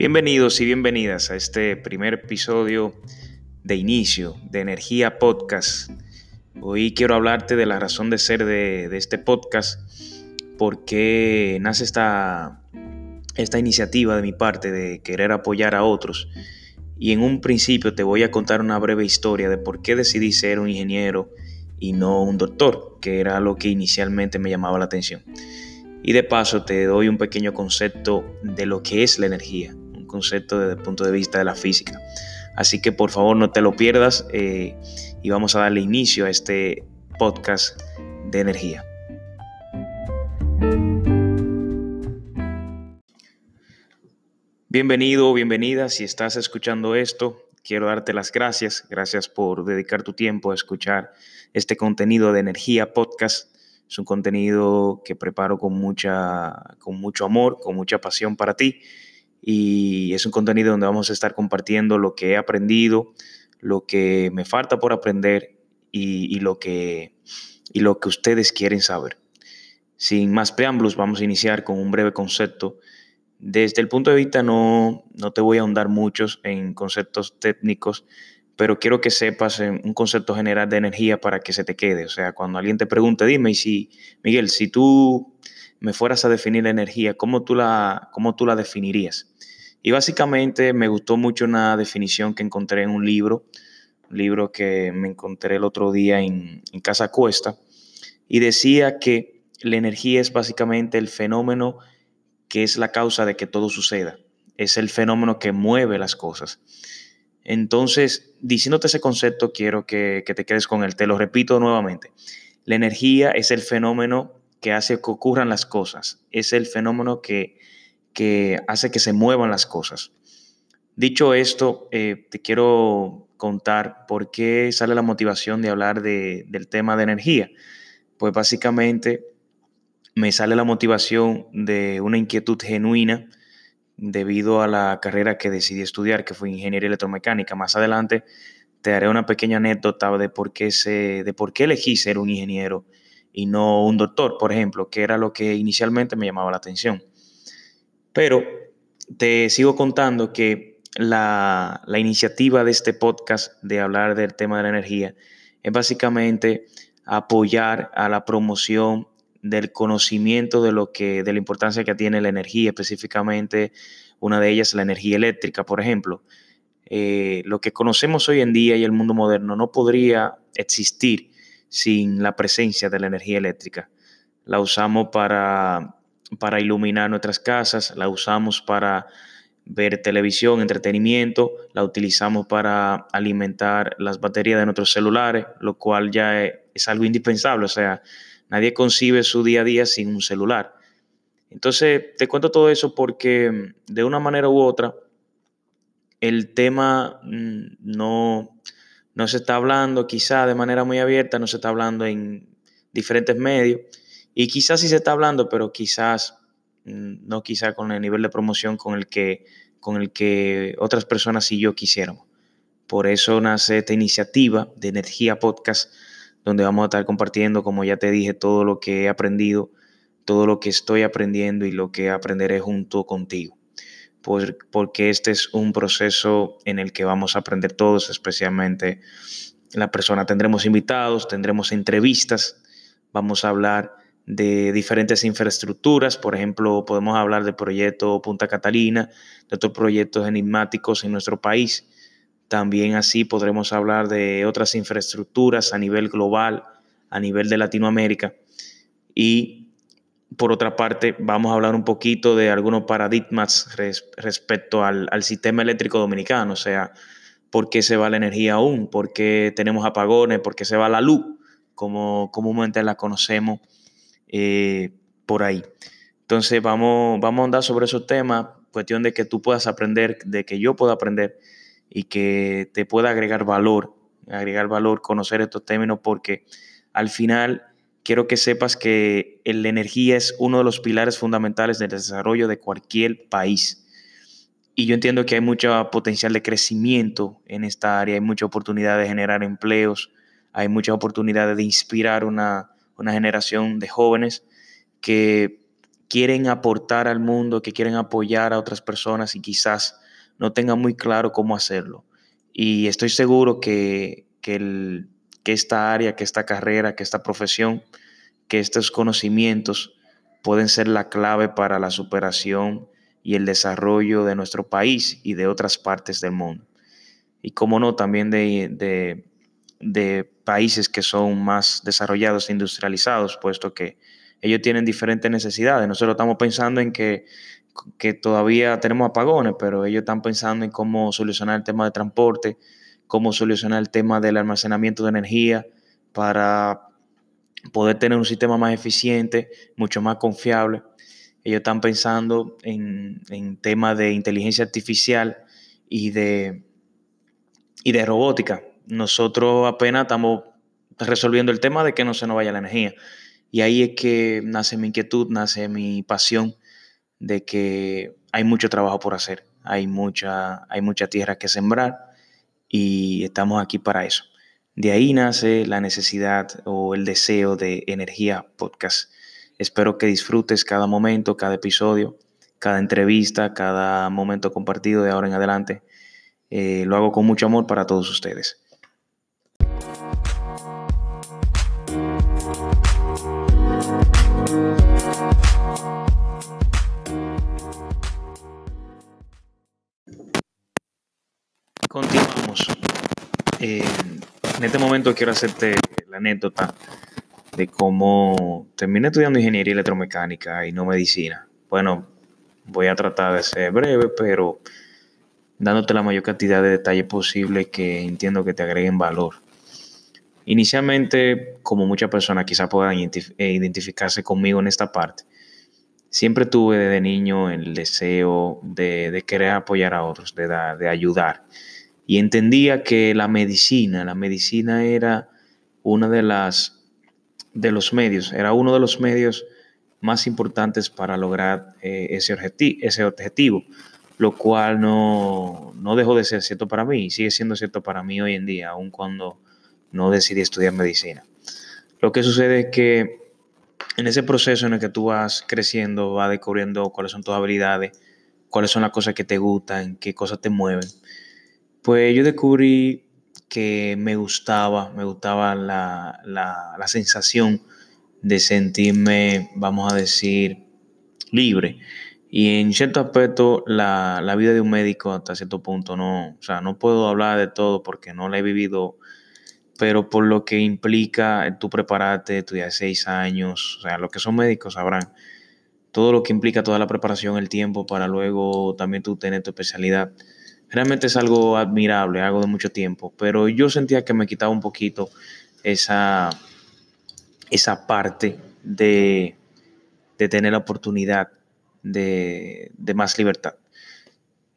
Bienvenidos y bienvenidas a este primer episodio de inicio de Energía Podcast. Hoy quiero hablarte de la razón de ser de, este podcast, por qué nace esta, esta iniciativa de mi parte de querer apoyar a otros. Y en un principio te voy a contar una breve historia de por qué decidí ser un ingeniero y no un doctor, que era lo que inicialmente me llamaba la atención. Y de paso te doy un pequeño concepto de lo que es la energía concepto desde el punto de vista de la física. Así que por favor no te lo pierdas eh, y vamos a darle inicio a este podcast de energía. Bienvenido o bienvenida si estás escuchando esto. Quiero darte las gracias. Gracias por dedicar tu tiempo a escuchar este contenido de Energía Podcast. Es un contenido que preparo con, mucha, con mucho amor, con mucha pasión para ti y es un contenido donde vamos a estar compartiendo lo que he aprendido, lo que me falta por aprender y, lo, que, y lo que ustedes quieren saber. Sin más preámbulos, vamos a iniciar con un breve concepto. Desde el punto de vista no, no te voy a ahondar muchos en conceptos técnicos, pero quiero que sepas un concepto general de energía para que se te quede. O sea, cuando alguien te pregunte, dime, si, Miguel, si tú me fueras a definir la energía, ¿cómo tú la, cómo tú la definirías? Y básicamente me gustó mucho una definición que encontré en un libro, un libro que me encontré el otro día en, Casa Cuesta, y decía que la energía es básicamente el fenómeno que es la causa de que todo suceda, es el fenómeno que mueve las cosas. Entonces, diciéndote ese concepto, quiero que, que te quedes con él. Te lo repito nuevamente. La energía es el fenómeno que hace que ocurran las cosas. Es el fenómeno que que hace que se muevan las cosas. Dicho esto, eh, te quiero contar por qué sale la motivación de hablar del tema de energía. Pues básicamente me sale la motivación de una inquietud genuina debido a la carrera que decidí estudiar, que fue ingeniería electromecánica. Más adelante te haré una pequeña anécdota de por qué, se, de por qué elegí ser un ingeniero y no un doctor, por ejemplo, que era lo que inicialmente me llamaba la atención. Pero te sigo contando que la, iniciativa de este podcast de hablar del tema de la energía es básicamente apoyar a la promoción del conocimiento de lo que de la importancia que tiene la energía específicamente una de ellas la energía eléctrica por ejemplo. Eh, lo que conocemos hoy en día y el mundo moderno no podría existir sin la presencia de la energía eléctrica. La usamos para para iluminar nuestras casas, la usamos para ver televisión, entretenimiento, la utilizamos para alimentar las baterías de nuestros celulares, lo cual ya es algo indispensable, o sea, nadie concibe su día a día sin un celular. Entonces, te cuento todo eso porque mm, de una manera u otra, el tema mm, no, no se está hablando quizá de manera muy abierta, no se está hablando en diferentes medios y quizás sí se está hablando, pero quizás mm, no quizá con el nivel de promoción con el que, con el que otras personas y yo quisiéramos. Por eso nace esta iniciativa de Energía Podcast, donde vamos a estar compartiendo, como ya te dije, todo lo que he aprendido, todo lo que estoy aprendiendo y lo que aprenderé junto contigo. porque este es un proceso en el que vamos a aprender todos, especialmente la persona. Tendremos invitados, tendremos entrevistas, vamos a hablar de diferentes infraestructuras. Por ejemplo, podemos hablar del proyecto Punta Catalina, de otros proyectos enigmáticos en nuestro país. También así podremos hablar de otras infraestructuras a nivel global, a nivel de Latinoamérica. Y por otra parte, vamos a hablar un poquito de algunos paradigmas respecto al, sistema eléctrico dominicano, o sea, por qué se va la energía aún, por qué tenemos apagones, por qué se va la luz, como comúnmente la conocemos eh, por ahí. Entonces vamos, vamos a andar sobre esos temas, cuestión de que tú puedas aprender, de que yo pueda aprender y que te pueda agregar valor, agregar valor, conocer estos términos, porque al final quiero que sepas que la energía es uno de los pilares fundamentales del desarrollo de cualquier país. Y yo entiendo que hay mucho potencial de crecimiento en esta área, hay mucha oportunidad de generar empleos, hay mucha oportunidad de inspirar una, una generación de jóvenes que, quieren aportar al mundo, que quieren apoyar a otras personas y quizás no tengan muy claro cómo hacerlo. Y estoy seguro que, que, esta área, que esta carrera, que esta profesión, que estos conocimientos pueden ser la clave para la superación y el desarrollo de nuestro país y de otras partes del mundo. Y como no, también de, países que son más desarrollados e industrializados, puesto que ellos tienen diferentes necesidades. Nosotros estamos pensando en que, que todavía tenemos apagones, pero ellos están pensando en cómo solucionar el tema de transporte, cómo solucionar el tema del almacenamiento de energía para poder tener un sistema más eficiente, mucho más confiable. Ellos están pensando en, en temas de inteligencia artificial y de, y de robótica. Nosotros apenas estamos resolviendo el tema de que no se nos vaya la energía. Y ahí es que nace mi inquietud, nace mi pasión de que hay mucho trabajo por hacer, hay mucha, hay mucha tierra que sembrar y estamos aquí para eso. De ahí nace la necesidad o el deseo de Energía Podcast. Espero que disfrutes cada momento, cada episodio, cada entrevista, cada momento compartido de ahora en adelante. Eh, lo hago con mucho amor para todos ustedes. Continuamos. Eh, en este momento quiero hacerte la anécdota de cómo terminé estudiando ingeniería electromecánica y no medicina. Bueno, voy a tratar de ser breve, pero dándote la mayor cantidad de detalles posible que entiendo que te agreguen valor. Inicialmente, como muchas personas quizás puedan eh, identificarse conmigo en esta parte, siempre tuve desde niño el deseo de, querer apoyar a otros, de, de ayudar y entendía que la medicina, la medicina era una de las de los medios, era uno de los medios más importantes para lograr eh, ese, ese objetivo, lo cual no, no, dejó de ser cierto para mí y sigue siendo cierto para mí hoy en día, aun cuando no decidí estudiar medicina. Lo que sucede es que en ese proceso en el que tú vas creciendo, vas descubriendo cuáles son tus habilidades, cuáles son las cosas que te gustan, qué cosas te mueven. Pues yo descubrí que me gustaba, me gustaba la, sensación de sentirme, vamos a decir, libre. Y en cierto aspecto, la, vida de un médico hasta cierto punto no, o sea, no puedo hablar de todo porque no la he vivido, pero por lo que implica tú prepararte, estudiar seis años, o sea, los que son médicos sabrán todo lo que implica toda la preparación, el tiempo para luego también tú tener tu especialidad realmente es algo admirable, algo de mucho tiempo, pero yo sentía que me quitaba un poquito esa, esa parte de, tener la oportunidad de, más libertad.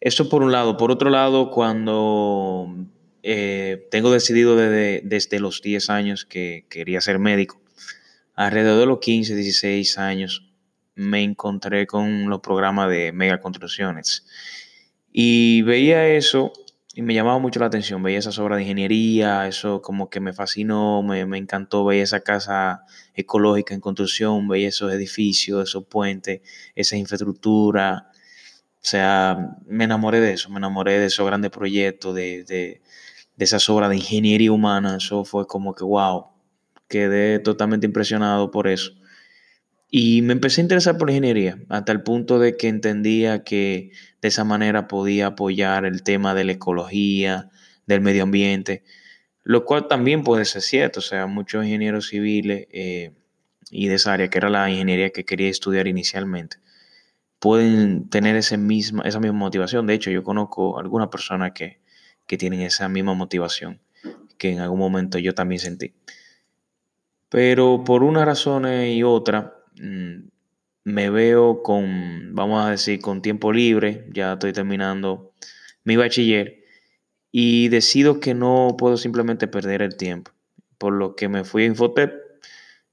Eso por un lado. Por otro lado, cuando eh, tengo decidido desde, desde, los 10 años que quería ser médico, alrededor de los 15, 16 años, me encontré con los programas de megaconstrucciones y veía eso y me llamaba mucho la atención, veía esas obras de ingeniería, eso como que me fascinó, me, encantó, veía esa casa ecológica en construcción, veía esos edificios, esos puentes, esa infraestructura. O sea, me enamoré de eso, me enamoré de esos grandes proyectos, de, de, de esas obras de ingeniería humana. Eso fue como que, wow, quedé totalmente impresionado por eso. Y me empecé a interesar por ingeniería, hasta el punto de que entendía que de esa manera podía apoyar el tema de la ecología, del medio ambiente, lo cual también puede ser cierto. O sea, muchos ingenieros civiles eh, y de esa área, que era la ingeniería que quería estudiar inicialmente, pueden tener ese misma, esa misma motivación. De hecho, yo conozco algunas personas que, que tienen esa misma motivación que en algún momento yo también sentí. Pero por una razón y otra, Mm, me veo con, vamos a decir, con tiempo libre, ya estoy terminando mi bachiller y decido que no puedo simplemente perder el tiempo, por lo que me fui a Infotep.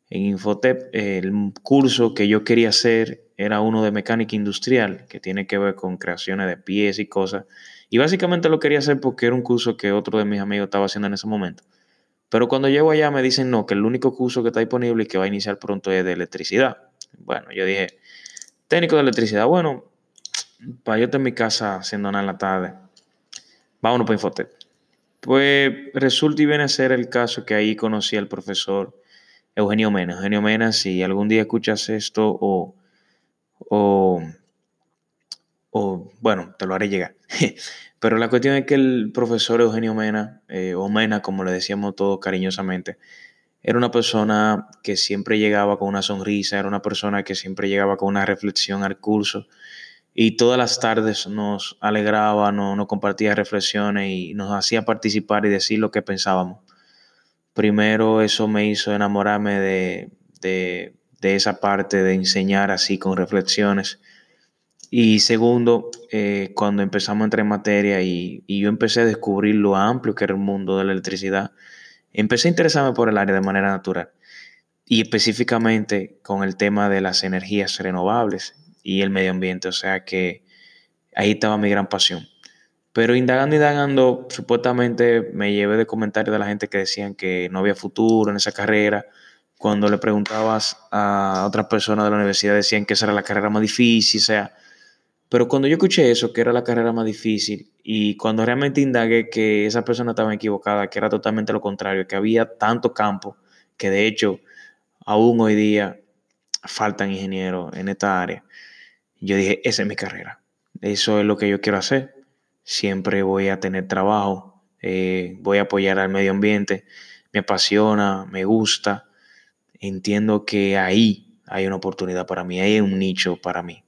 En Infotep el curso que yo quería hacer era uno de mecánica industrial, que tiene que ver con creaciones de pies y cosas. Y básicamente lo quería hacer porque era un curso que otro de mis amigos estaba haciendo en ese momento. Pero cuando llego allá me dicen no, que el único curso que está disponible y que va a iniciar pronto es de electricidad. Bueno, yo dije, técnico de electricidad. Bueno, para yo estar en mi casa haciendo nada en la tarde, vámonos para Infotec. Pues resulta y viene a ser el caso que ahí conocí al profesor Eugenio Mena. Eugenio Mena, si algún día escuchas esto o, o, o bueno, te lo haré llegar. Pero la cuestión es que el profesor Eugenio Mena, eh, o Mena, como le decíamos todos cariñosamente, era una persona que siempre llegaba con una sonrisa, era una persona que siempre llegaba con una reflexión al curso y todas las tardes nos alegraba, nos, compartía reflexiones y nos hacía participar y decir lo que pensábamos. Primero eso me hizo enamorarme de, de, esa parte de enseñar así con reflexiones. Y segundo, eh, cuando empezamos a entrar en materia y, y, yo empecé a descubrir lo amplio que era el mundo de la electricidad, empecé a interesarme por el área de manera natural y específicamente con el tema de las energías renovables y el medio ambiente. O sea que ahí estaba mi gran pasión. Pero indagando, indagando, supuestamente me llevé de comentarios de la gente que decían que no había futuro en esa carrera. Cuando le preguntabas a otras personas de la universidad decían que esa era la carrera más difícil, o sea, pero cuando yo escuché eso, que era la carrera más difícil, y cuando realmente indagué que esa persona estaba equivocada, que era totalmente lo contrario, que había tanto campo, que de hecho aún hoy día faltan ingenieros en esta área, yo dije, esa es mi carrera, eso es lo que yo quiero hacer, siempre voy a tener trabajo, eh, voy a apoyar al medio ambiente, me apasiona, me gusta, entiendo que ahí hay una oportunidad para mí, hay un nicho para mí.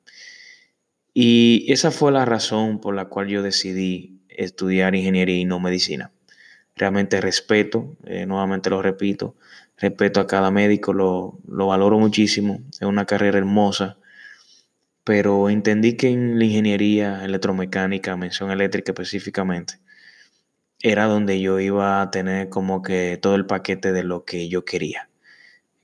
Y esa fue la razón por la cual yo decidí estudiar ingeniería y no medicina. Realmente respeto, eh, nuevamente lo repito, respeto a cada médico, lo, lo valoro muchísimo, es una carrera hermosa, pero entendí que en la ingeniería electromecánica, mención eléctrica específicamente, era donde yo iba a tener como que todo el paquete de lo que yo quería.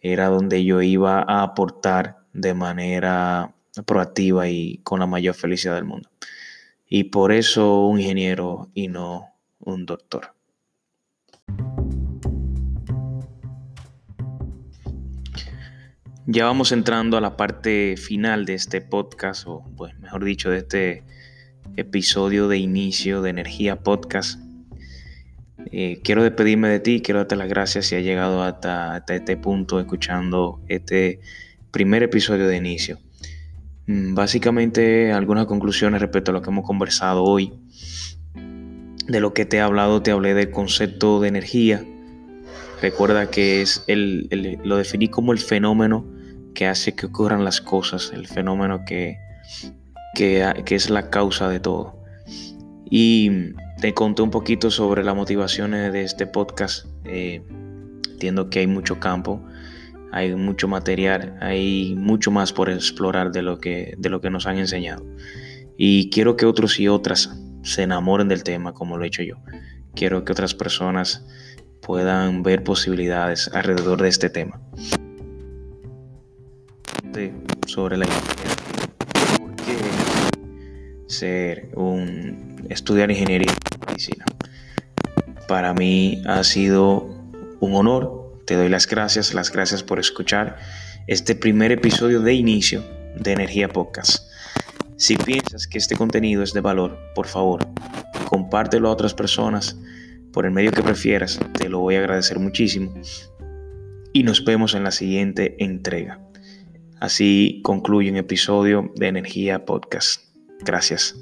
Era donde yo iba a aportar de manera proactiva y con la mayor felicidad del mundo. Y por eso un ingeniero y no un doctor. Ya vamos entrando a la parte final de este podcast, o pues mejor dicho, de este episodio de inicio de Energía Podcast. Eh, quiero despedirme de ti, quiero darte las gracias si has llegado hasta, hasta este punto escuchando este primer episodio de inicio. Mm, básicamente algunas conclusiones respecto a lo que hemos conversado hoy. De lo que te he hablado, te hablé del concepto de energía. Recuerda que es el, lo definí como el fenómeno que hace que ocurran las cosas, el fenómeno que, que, es la causa de todo. Y te conté un poquito sobre las motivaciones de este podcast. Eh, entiendo que hay mucho campo hay mucho material, hay mucho más por explorar de lo que, de lo que nos han enseñado. Y quiero que otros y otras se enamoren del tema como lo he hecho yo. Quiero que otras personas puedan ver posibilidades alrededor de este tema. Sobre la ¿Por qué ser un estudiar ingeniería y medicina? Para mí ha sido un honor te doy las gracias, las gracias por escuchar este primer episodio de inicio de Energía Podcast. Si piensas que este contenido es de valor, por favor, compártelo a otras personas por el medio que prefieras, te lo voy a agradecer muchísimo. Y nos vemos en la siguiente entrega. Así concluye un episodio de Energía Podcast. Gracias.